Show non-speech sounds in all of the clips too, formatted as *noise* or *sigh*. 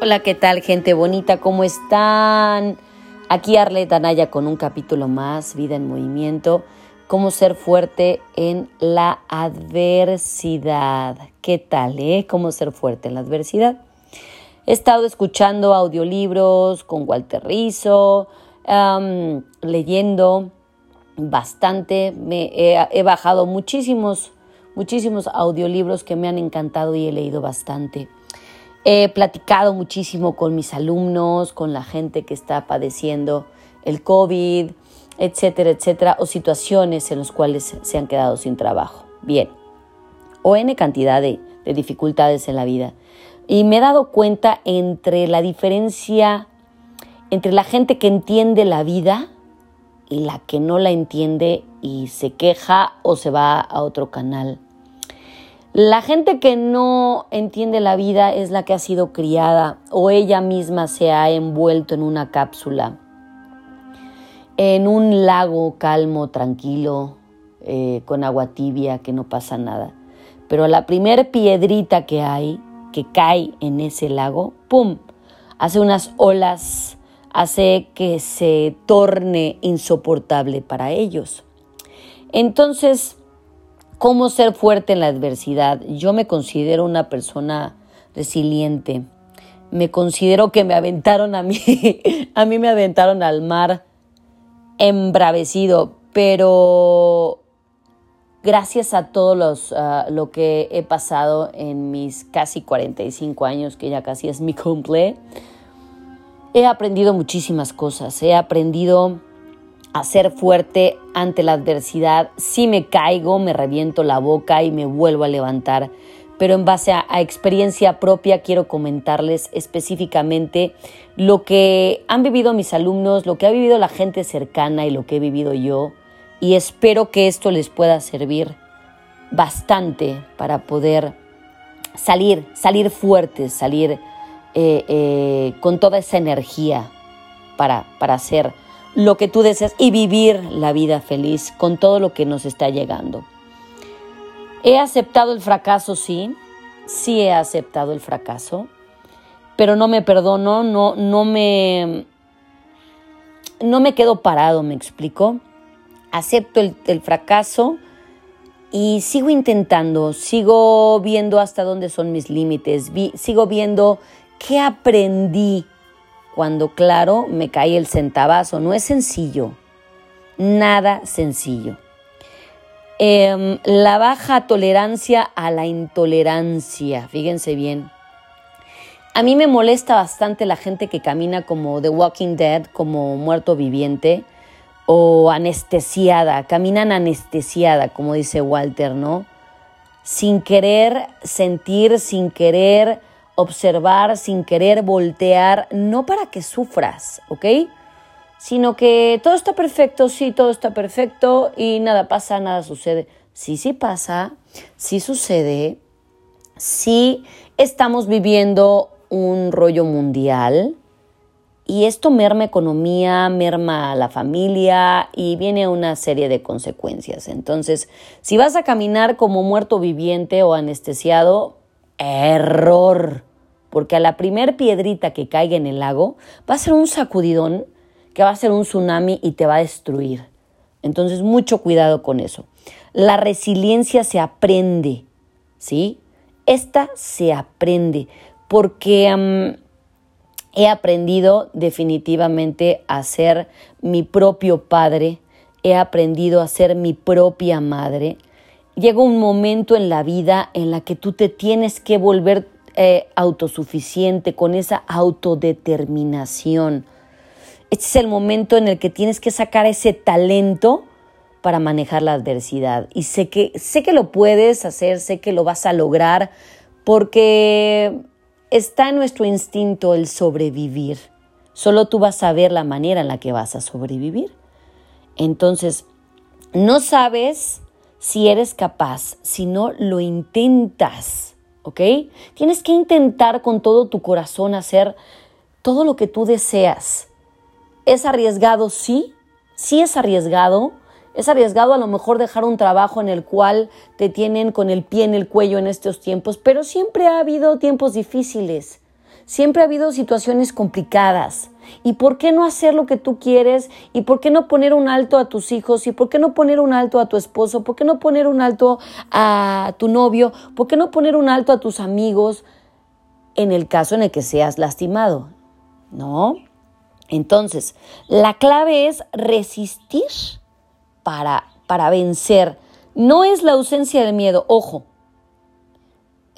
Hola, ¿qué tal, gente bonita? ¿Cómo están? Aquí Arleta Anaya con un capítulo más, Vida en Movimiento, cómo ser fuerte en la adversidad. ¿Qué tal, eh? ¿Cómo ser fuerte en la adversidad? He estado escuchando audiolibros con Walter Rizzo, leyendo bastante, me he bajado muchísimos, muchísimos audiolibros que me han encantado y he leído bastante. He platicado muchísimo con mis alumnos, con la gente que está padeciendo el COVID, etcétera, etcétera, o situaciones en las cuales se han quedado sin trabajo. Bien, o N cantidad de, de dificultades en la vida. Y me he dado cuenta entre la diferencia entre la gente que entiende la vida y la que no la entiende y se queja o se va a otro canal. La gente que no entiende la vida es la que ha sido criada o ella misma se ha envuelto en una cápsula, en un lago calmo, tranquilo, eh, con agua tibia, que no pasa nada. Pero la primer piedrita que hay, que cae en ese lago, ¡pum! Hace unas olas, hace que se torne insoportable para ellos. Entonces, ¿Cómo ser fuerte en la adversidad? Yo me considero una persona resiliente. Me considero que me aventaron a mí, *laughs* a mí me aventaron al mar embravecido, pero gracias a todo los, lo que he pasado en mis casi 45 años, que ya casi es mi cumple, he aprendido muchísimas cosas. He aprendido a ser fuerte ante la adversidad. Si me caigo, me reviento la boca y me vuelvo a levantar. Pero en base a, experiencia propia quiero comentarles específicamente lo que han vivido mis alumnos, lo que ha vivido la gente cercana y lo que he vivido yo. Y espero que esto les pueda servir bastante para poder salir, salir fuertes, salir eh, eh, con toda esa energía para, para hacer lo que tú deseas y vivir la vida feliz con todo lo que nos está llegando. He aceptado el fracaso, sí, sí he aceptado el fracaso, pero no me perdono, no, no me, no me quedo parado, me explico. Acepto el, el fracaso y sigo intentando, sigo viendo hasta dónde son mis límites, sigo viendo qué aprendí cuando claro me cae el centavazo. No es sencillo, nada sencillo. Em, la baja tolerancia a la intolerancia, fíjense bien. A mí me molesta bastante la gente que camina como The Walking Dead, como muerto viviente o anestesiada, caminan anestesiada, como dice Walter, ¿no? Sin querer sentir, sin querer observar sin querer voltear, no para que sufras, ¿ok? Sino que todo está perfecto, sí, todo está perfecto y nada pasa, nada sucede. Sí, sí pasa, sí sucede, sí estamos viviendo un rollo mundial y esto merma economía, merma la familia y viene una serie de consecuencias. Entonces, si vas a caminar como muerto viviente o anestesiado, error porque a la primer piedrita que caiga en el lago va a ser un sacudidón que va a ser un tsunami y te va a destruir. Entonces, mucho cuidado con eso. La resiliencia se aprende, ¿sí? Esta se aprende porque he aprendido definitivamente a ser mi propio padre, he aprendido a ser mi propia madre. Llega un momento en la vida en la que tú te tienes que volver eh, autosuficiente, con esa autodeterminación. Este es el momento en el que tienes que sacar ese talento para manejar la adversidad. Y sé que, sé que lo puedes hacer, sé que lo vas a lograr, porque está en nuestro instinto el sobrevivir. Solo tú vas a ver la manera en la que vas a sobrevivir. Entonces, no sabes si eres capaz, si no lo intentas. ¿Ok? Tienes que intentar con todo tu corazón hacer todo lo que tú deseas. ¿Es arriesgado? Sí, sí es arriesgado. Es arriesgado a lo mejor dejar un trabajo en el cual te tienen con el pie en el cuello en estos tiempos, pero siempre ha habido tiempos difíciles. siempre ha habido situaciones complicadas. ¿Y por qué no hacer lo que tú quieres? ¿Y por qué no poner un alto a tus hijos? ¿Y por qué no poner un alto a tu esposo? ¿Por qué no poner un alto a tu novio? ¿Por qué no poner un alto a tus amigos en el caso en el que seas lastimado? ¿No? Entonces, la clave es resistir para, para vencer. No es la ausencia del miedo, ojo,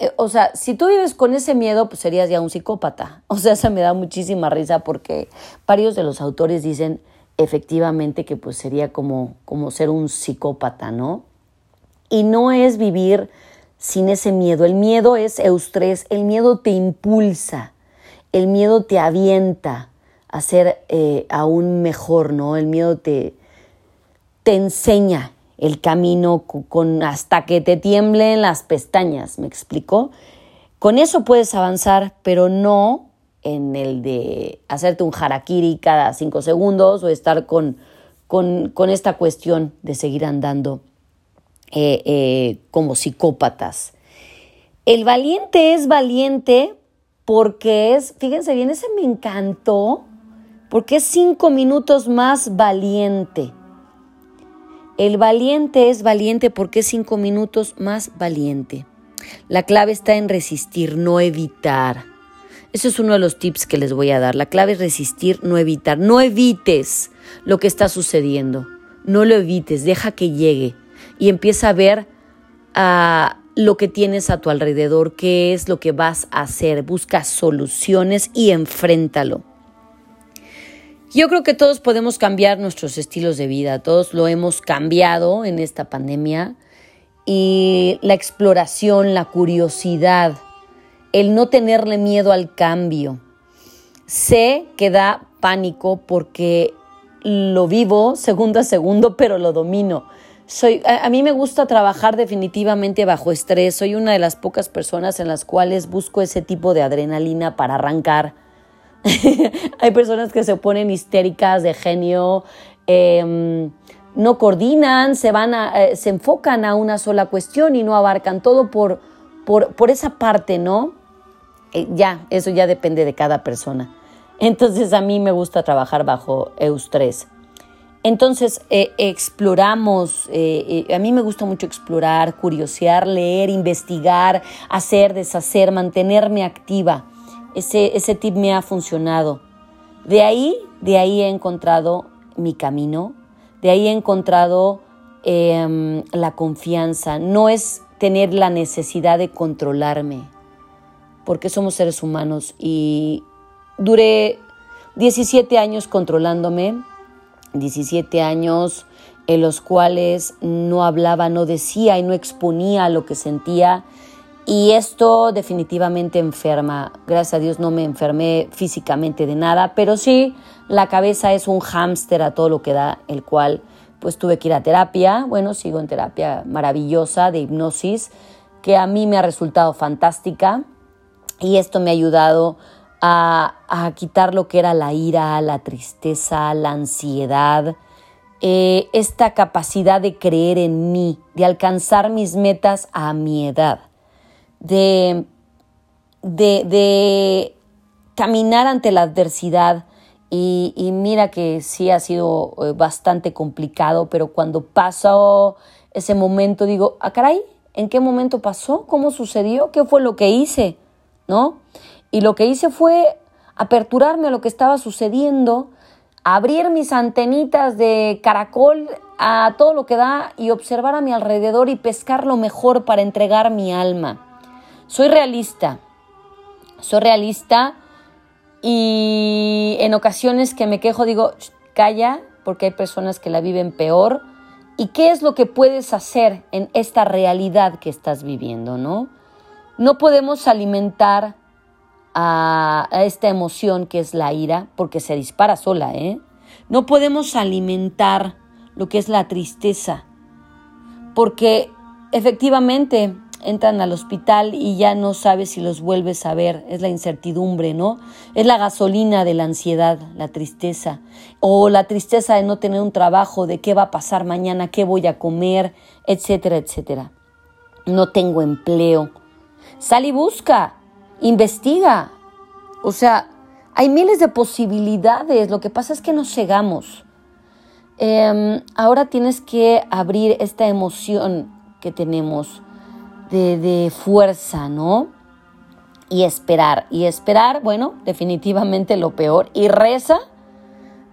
eh, o sea, si tú vives con ese miedo, pues serías ya un psicópata. *laughs* O sea, se me da muchísima risa porque varios de los autores dicen efectivamente que pues sería como, como ser un psicópata, ¿no? Y no es vivir sin ese miedo. El miedo es eustrés, el miedo te impulsa, el miedo te avienta a ser eh, aún mejor, ¿no? El miedo te, te enseña el camino con, hasta que te tiemblen las pestañas, ¿me explico? Con eso puedes avanzar, pero no en el de hacerte un harakiri cada cinco segundos o estar con, con, esta cuestión de seguir andando eh, eh, como psicópatas. El valiente es valiente porque es, fíjense bien, ese me encantó, porque es cinco minutos más valiente. El valiente es valiente porque es cinco minutos más valiente. La clave está en resistir, no evitar. Eso es uno de los tips que les voy a dar. La clave es resistir, no evitar. No evites lo que está sucediendo. No lo evites, deja que llegue y empieza a ver a lo que tienes a tu alrededor, qué es lo que vas a hacer. Busca soluciones y enfréntalo. Yo creo que todos podemos cambiar nuestros estilos de vida, todos lo hemos cambiado en esta pandemia y la exploración, la curiosidad, el no tenerle miedo al cambio. Sé que da pánico porque lo vivo segundo a segundo, *laughs* pero lo domino. Soy, a, a, mí me gusta trabajar definitivamente bajo estrés. Soy una de las pocas personas en las cuales busco ese tipo de adrenalina para arrancar *laughs* Hay personas que se ponen histéricas de genio, em, no coordinan, se, van eh, se enfocan a una sola cuestión y no abarcan todo por, por, esa parte, ¿no? Eh, ya, eso ya depende de cada persona. Entonces a mí me gusta trabajar bajo eustrés. Entonces eh, exploramos, a mí me gusta mucho explorar, curiosear, leer, investigar, hacer, deshacer, mantenerme activa. Ese, ese tip me ha funcionado. De ahí, de ahí he encontrado mi camino, de ahí he encontrado em, la confianza. No es tener la necesidad de controlarme, porque somos seres humanos y duré 17 años controlándome, 17 años en los cuales no hablaba, no decía y no exponía lo que sentía y esto definitivamente enferma. Gracias a Dios no me enfermé físicamente de nada, pero sí la cabeza es un hámster a todo lo que da, el cual pues tuve que ir a terapia. Bueno, sigo en terapia maravillosa de hipnosis, que a mí me ha resultado fantástica. Y esto me ha ayudado a, quitar lo que era la ira, la tristeza, la ansiedad, eh, esta capacidad de creer en mí, de alcanzar mis metas a mi edad de, de, caminar ante la adversidad. Y, mira que sí ha sido eh, bastante complicado, pero cuando pasó ese momento digo, ah, caray, ¿en qué momento pasó? ¿Cómo sucedió? ¿Qué fue lo que hice? ¿No? Y lo que hice fue aperturarme a lo que estaba sucediendo, abrir mis antenitas de caracol a todo lo que da y observar a mi alrededor y pescar lo mejor para entregar mi alma. Soy realista, soy realista y en ocasiones que me quejo digo, calla, porque hay personas que la viven peor. ¿Y qué es lo que puedes hacer en esta realidad que estás viviendo, no? No podemos alimentar a, esta emoción que es la ira, porque se dispara sola, ¿eh? No podemos alimentar lo que es la tristeza, porque efectivamente entran al hospital y ya no sabes si los vuelves a ver, es la incertidumbre, ¿no? Es la gasolina de la ansiedad, la tristeza, o la tristeza de no tener un trabajo, de qué va a pasar mañana, qué voy a comer, etcétera, etcétera. No tengo empleo. Sal y busca, investiga, O sea, hay miles de posibilidades. Lo que pasa es que nos cegamos. Em, ahora tienes que abrir esta emoción que tenemos de, de fuerza, ¿no? Y esperar. Y esperar, bueno, definitivamente lo peor. Y reza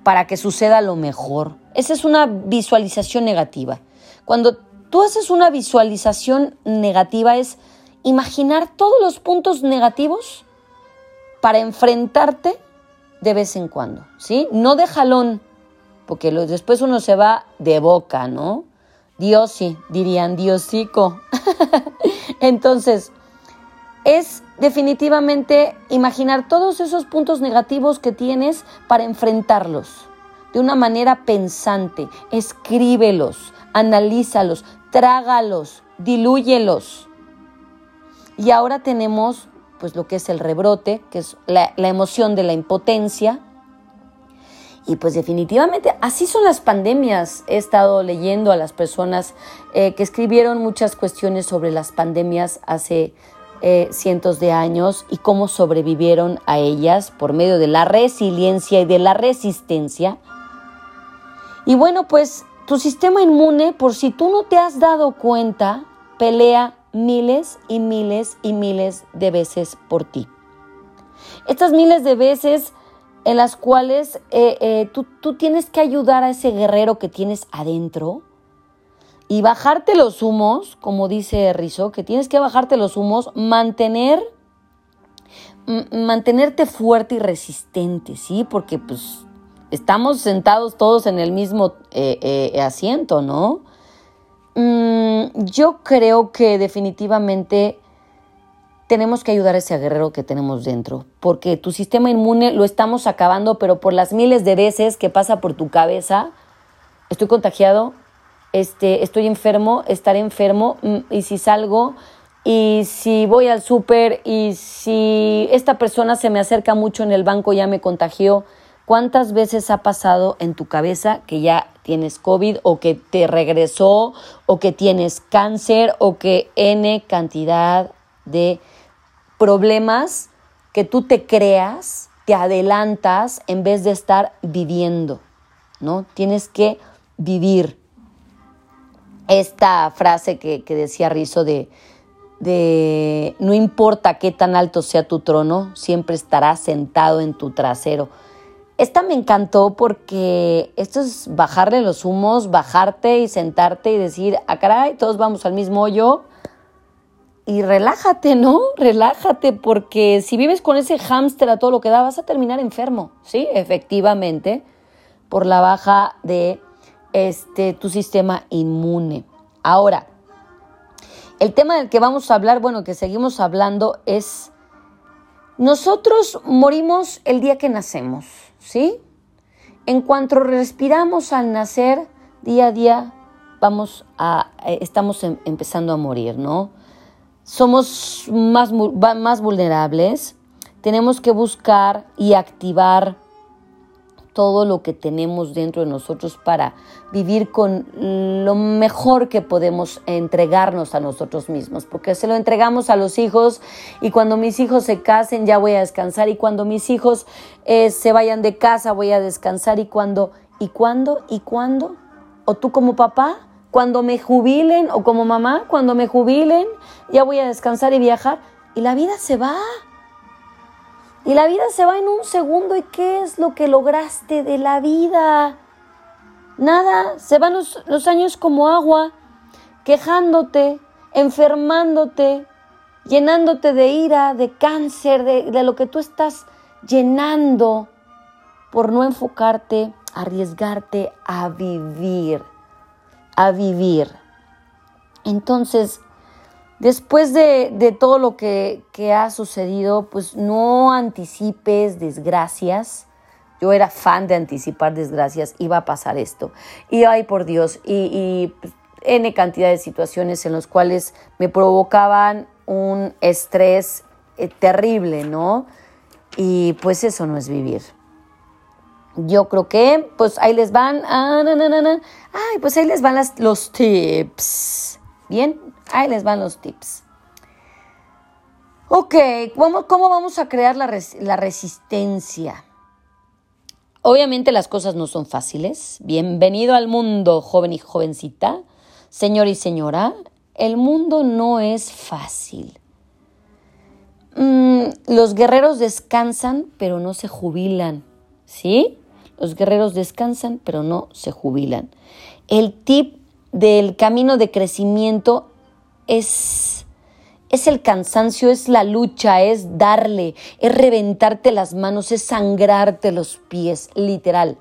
para que suceda lo mejor. Esa es una visualización negativa. Cuando tú haces una visualización negativa es imaginar todos los puntos negativos para enfrentarte de vez en cuando, ¿sí? No de jalón, porque después uno se va de boca, ¿no? Dios sí, dirían Diosico. *laughs* Entonces, es definitivamente imaginar todos esos puntos negativos que tienes para enfrentarlos de una manera pensante. Escríbelos, analízalos, trágalos, dilúyelos. Y ahora tenemos pues lo que es el rebrote, que es la, emoción de la impotencia. Y pues definitivamente así son las pandemias. He estado leyendo a las personas eh, que escribieron muchas cuestiones sobre las pandemias hace eh, cientos de años y cómo sobrevivieron a ellas por medio de la resiliencia y de la resistencia. Y bueno, pues tu sistema inmune, por si tú no te has dado cuenta, pelea miles y miles y miles de veces por ti. Estas miles de veces en las cuales eh, eh, tú, tú tienes que ayudar a ese guerrero que tienes adentro y bajarte los humos, como dice Rizzo, que tienes que bajarte los humos, mantener, mantenerte fuerte y resistente, ¿sí? Porque pues estamos sentados todos en el mismo eh, asiento, ¿no? Mm, yo creo que definitivamente tenemos que ayudar a ese guerrero que tenemos dentro, porque tu sistema inmune lo estamos acabando, pero por las miles de veces que pasa por tu cabeza, estoy contagiado, este, estoy enfermo, estaré enfermo, mm, y si salgo, y si voy al súper, y si esta persona se me acerca mucho en el banco, ya me contagió, ¿Cuántas veces ha pasado en tu cabeza que ya tienes COVID o que te regresó o que tienes cáncer o que N cantidad de problemas que tú te creas, te adelantas en vez de estar viviendo, ¿no? Tienes que vivir. Esta frase que, decía Rizo de, de no importa qué tan alto sea tu trono, siempre estarás sentado en tu trasero. Esta me encantó porque esto es bajarle los humos, bajarte y sentarte y decir, ah, caray, todos vamos al mismo hoyo. Y relájate, ¿no? Relájate, porque si vives con ese hámster a todo lo que da, vas a terminar enfermo, ¿sí? Efectivamente, por la baja de este, tu sistema inmune. Ahora, el tema del que vamos a hablar, bueno, que seguimos hablando, es nosotros morimos el día que nacemos. ¿sí? En cuanto respiramos al nacer, día a día vamos a, eh, estamos em, empezando a morir, ¿no? Somos más, más vulnerables, tenemos que buscar y activar todo lo que tenemos dentro de nosotros para vivir con lo mejor que podemos entregarnos a nosotros mismos, porque se lo entregamos a los hijos y cuando mis hijos se casen ya voy a descansar y cuando mis hijos eh, se vayan de casa voy a descansar y cuando, y cuándo, y cuándo, o tú como papá, cuando me jubilen o como mamá, cuando me jubilen ya voy a descansar y viajar y la vida se va. Y la vida se va en un segundo. ¿Y qué es lo que lograste de la vida? Nada, se van los, años como agua, quejándote, enfermándote, llenándote de ira, de cáncer, de, de lo que tú estás llenando por no enfocarte, arriesgarte a vivir, a vivir. Entonces, Después de, todo lo que, ha sucedido, pues no anticipes desgracias. Yo era fan de anticipar desgracias, iba a pasar esto. Y ay, por Dios, y, y pues, N cantidad de situaciones en las cuales me provocaban un estrés eh, terrible, ¿no? Y pues eso no es vivir. Yo creo que, pues ahí les van, ah, ay, pues ahí les van los tips. Bien, Ahí les van los tips. Ok, ¿cómo, cómo vamos a crear la, la resistencia? Obviamente las cosas no son fáciles. Bienvenido al mundo, joven y jovencita, señor y señora. El mundo no es fácil. Mm, los guerreros descansan, pero no se jubilan. ¿Sí? Los guerreros descansan, pero no se jubilan. El tip del camino de crecimiento es es el cansancio, es la lucha, es darle, es reventarte las manos, es sangrarte los pies, literal.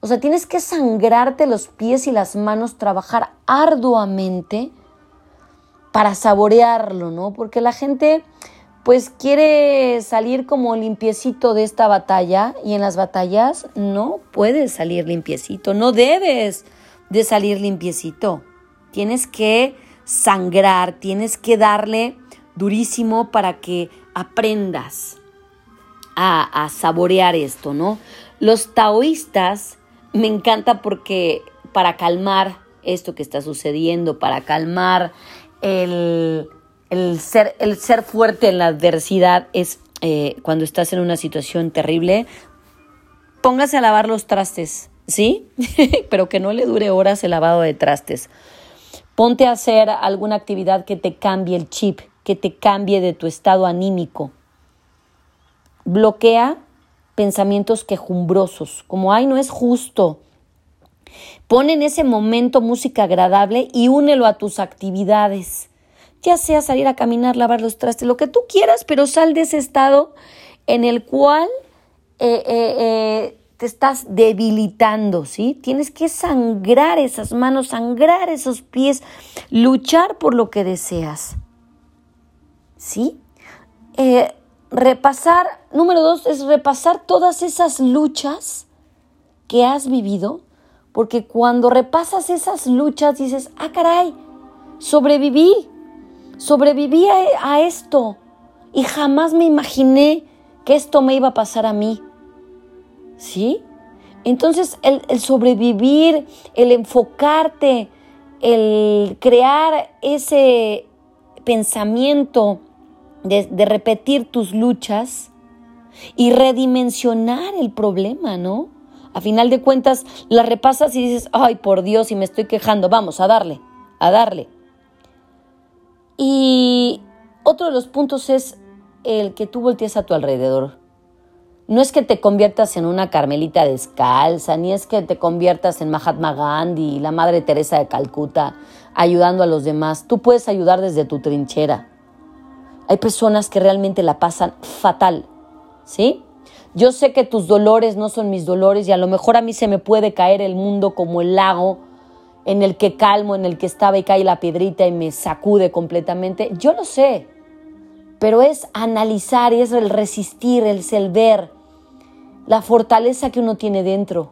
O sea, tienes que sangrarte los pies y las manos, trabajar arduamente para saborearlo, ¿no? Porque la gente pues quiere salir como limpiecito de esta batalla y en las batallas no puedes salir limpiecito, no debes de salir limpiecito. Tienes que sangrar, tienes que darle durísimo para que aprendas a, saborear esto, ¿no? Los taoístas me encanta porque para calmar esto que está sucediendo, para calmar el, ser, el ser fuerte en la adversidad es eh, cuando estás en una situación terrible, póngase a lavar los trastes, ¿sí? *laughs* Pero que no le dure horas el lavado de trastes. Ponte a hacer alguna actividad que te cambie el chip, que te cambie de tu estado anímico. Bloquea pensamientos quejumbrosos, como, ay, no es justo. Pon en ese momento música agradable y únelo a tus actividades. Ya sea salir a caminar, lavar los trastes, lo que tú quieras, pero sal de ese estado en el cual eh, eh, eh, te estás debilitando, ¿sí? Tienes que sangrar esas manos, sangrar esos pies, luchar por lo que deseas, ¿sí? Repasar, número dos, es repasar todas esas luchas que has vivido, porque cuando repasas esas luchas dices, ah, caray, sobreviví, sobreviví a, esto y jamás me imaginé que esto me iba a pasar a mí. ¿sí? Entonces el, sobrevivir, el enfocarte, el crear ese pensamiento de, de, repetir tus luchas y redimensionar el problema, ¿no? A final de cuentas, la repasas y dices, ay, por Dios, y me estoy quejando, vamos a darle, a darle. Y otro de los puntos es el que tú voltees a tu alrededor. No es que te conviertas en una Carmelita descalza, ni es que te conviertas en Mahatma Gandhi, la Madre Teresa de Calcuta, ayudando a los demás. Tú puedes ayudar desde tu trinchera. Hay personas que realmente la pasan fatal, ¿sí? Yo sé que tus dolores no son mis dolores y a lo mejor a mí se me puede caer el mundo como el lago en el que calmo, en el que estaba y cae la piedrita y me sacude completamente. Yo lo sé, pero es analizar y es el resistir, el ser ver, la fortaleza que uno tiene dentro.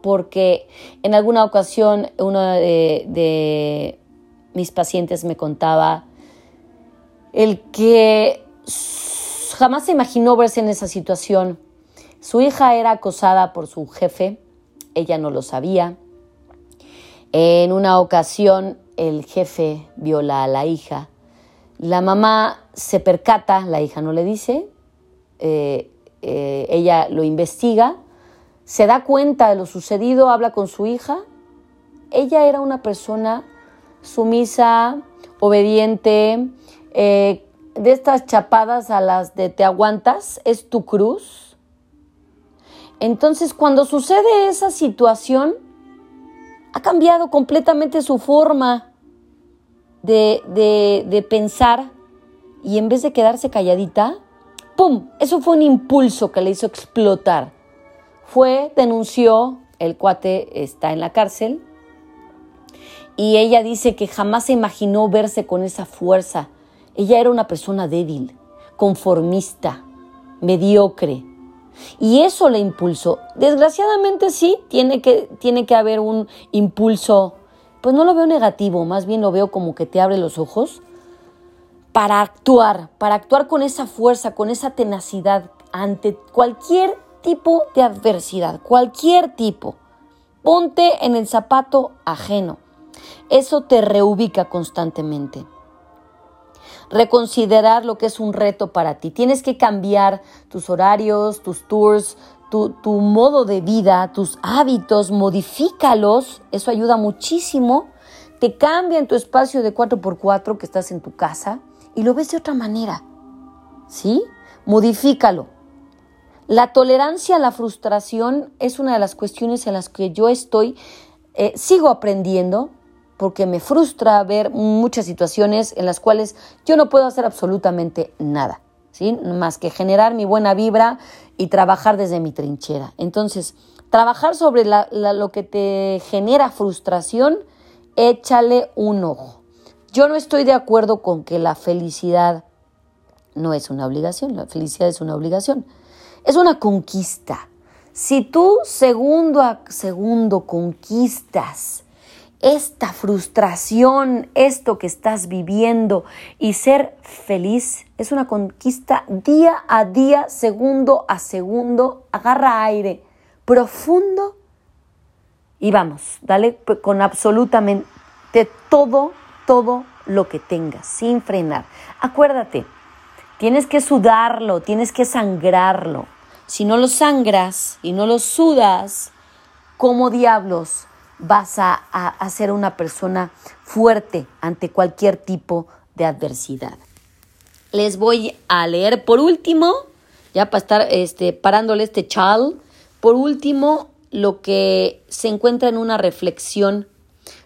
Porque en alguna ocasión uno de, mis pacientes me contaba el que jamás se imaginó verse en esa situación. Su hija era acosada por su jefe, ella no lo sabía. En una ocasión el jefe viola a la hija. La mamá se percata, la hija no le dice, eh, eh, ella lo investiga, se da cuenta de lo sucedido, habla con su hija. Ella era una persona sumisa, obediente, eh, de estas chapadas a las de te aguantas, es tu cruz. Entonces, cuando sucede esa situación, ha cambiado completamente su forma de, de pensar y en vez de quedarse calladita, ¡pum! Eso fue un impulso que le hizo explotar. Fue, denunció, el cuate está en la cárcel y ella dice que jamás se imaginó verse con esa fuerza. Ella era una persona débil, conformista, mediocre. Y eso le impulsó. Desgraciadamente sí, tiene que, tiene que haber un impulso, pues no lo veo negativo, más bien lo veo como que te abre los ojos para actuar, para actuar con esa fuerza, con esa tenacidad ante cualquier tipo de adversidad, cualquier tipo. Ponte en el zapato ajeno. Eso te reubica constantemente. Reconsiderar lo que es un reto para ti. Tienes que cambiar tus horarios, tus tours, tu, modo de vida, tus hábitos, modifícalos. Eso ayuda muchísimo. Te cambia en tu espacio de 4x4 que estás en tu casa y lo ves de otra manera. ¿Sí? Modifícalo. La tolerancia a la frustración es una de las cuestiones en las que yo estoy, eh, sigo aprendiendo, porque me frustra ver muchas situaciones en las cuales yo no puedo hacer absolutamente nada, ¿sí? más que generar mi buena vibra y trabajar desde mi trinchera. Entonces, trabajar sobre lo que te genera frustración, échale un ojo. Yo no estoy de acuerdo con que la felicidad no es una obligación, la felicidad es una obligación, es una conquista. Si tú segundo a segundo conquistas esta frustración, esto que estás viviendo y ser feliz es una conquista día a día, segundo a segundo. Agarra aire profundo y vamos, dale con absolutamente todo, todo lo que tengas, sin frenar. Acuérdate, tienes que sudarlo, tienes que sangrarlo. Si no lo sangras y no lo sudas, ¿cómo diablos vas a, a, ser una persona fuerte ante cualquier tipo de adversidad. Les voy a leer por último, ya para estar este, parándole este chal, por último, lo que se encuentra en una reflexión,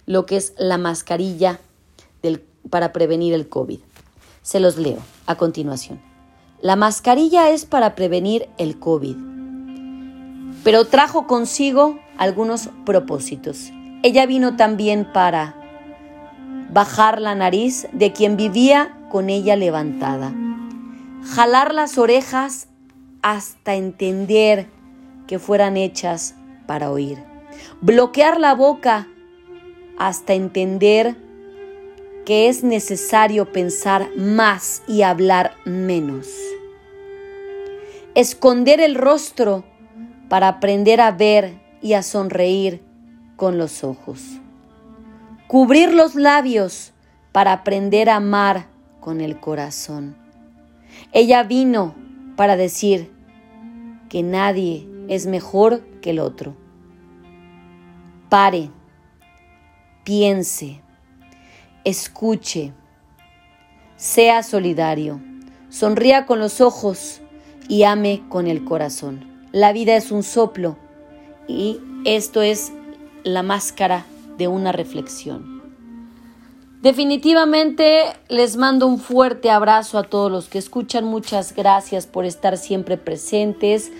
lo que es la mascarilla del, para prevenir el COVID. Se los leo a continuación. La mascarilla es para prevenir el COVID, pero trajo consigo algunos propósitos. Ella vino también para bajar la nariz de quien vivía con ella levantada, jalar las orejas hasta entender que fueran hechas para oír, bloquear la boca hasta entender que es necesario pensar más y hablar menos, esconder el rostro para aprender a ver y a sonreír con los ojos. Cubrir los labios para aprender a amar con el corazón. Ella vino para decir que nadie es mejor que el otro. Pare, piense, escuche, sea solidario, sonría con los ojos y ame con el corazón. La vida es un soplo y esto es la máscara de una reflexión. Definitivamente les mando un fuerte abrazo a todos los que escuchan. Muchas gracias por estar siempre presentes.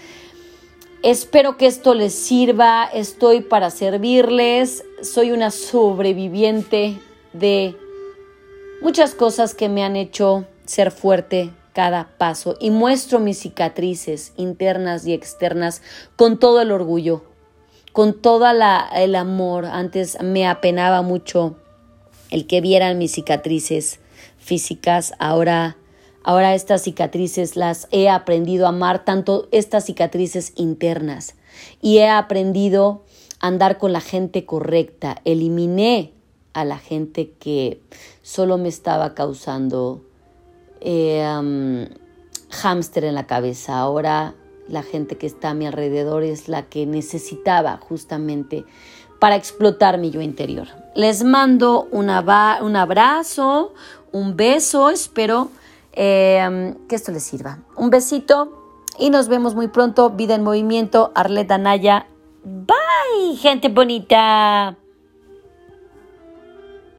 Espero que esto les sirva. Estoy para servirles. Soy una sobreviviente de muchas cosas que me han hecho ser fuerte cada paso y muestro mis cicatrices internas y externas con todo el orgullo, con todo el amor. Antes me apenaba mucho el que vieran mis cicatrices físicas, ahora ahora estas cicatrices las he aprendido a amar tanto estas cicatrices internas y he aprendido a andar con la gente correcta. Eliminé a la gente que solo me estaba causando eh, hámster en la cabeza. Ahora la gente que está a mi alrededor es la que necesitaba justamente para explotar mi yo interior. Les mando un abrazo, un beso, espero em, que esto les sirva. Un besito y nos vemos muy pronto. Vida en movimiento, Arleta Naya. Bye, gente bonita.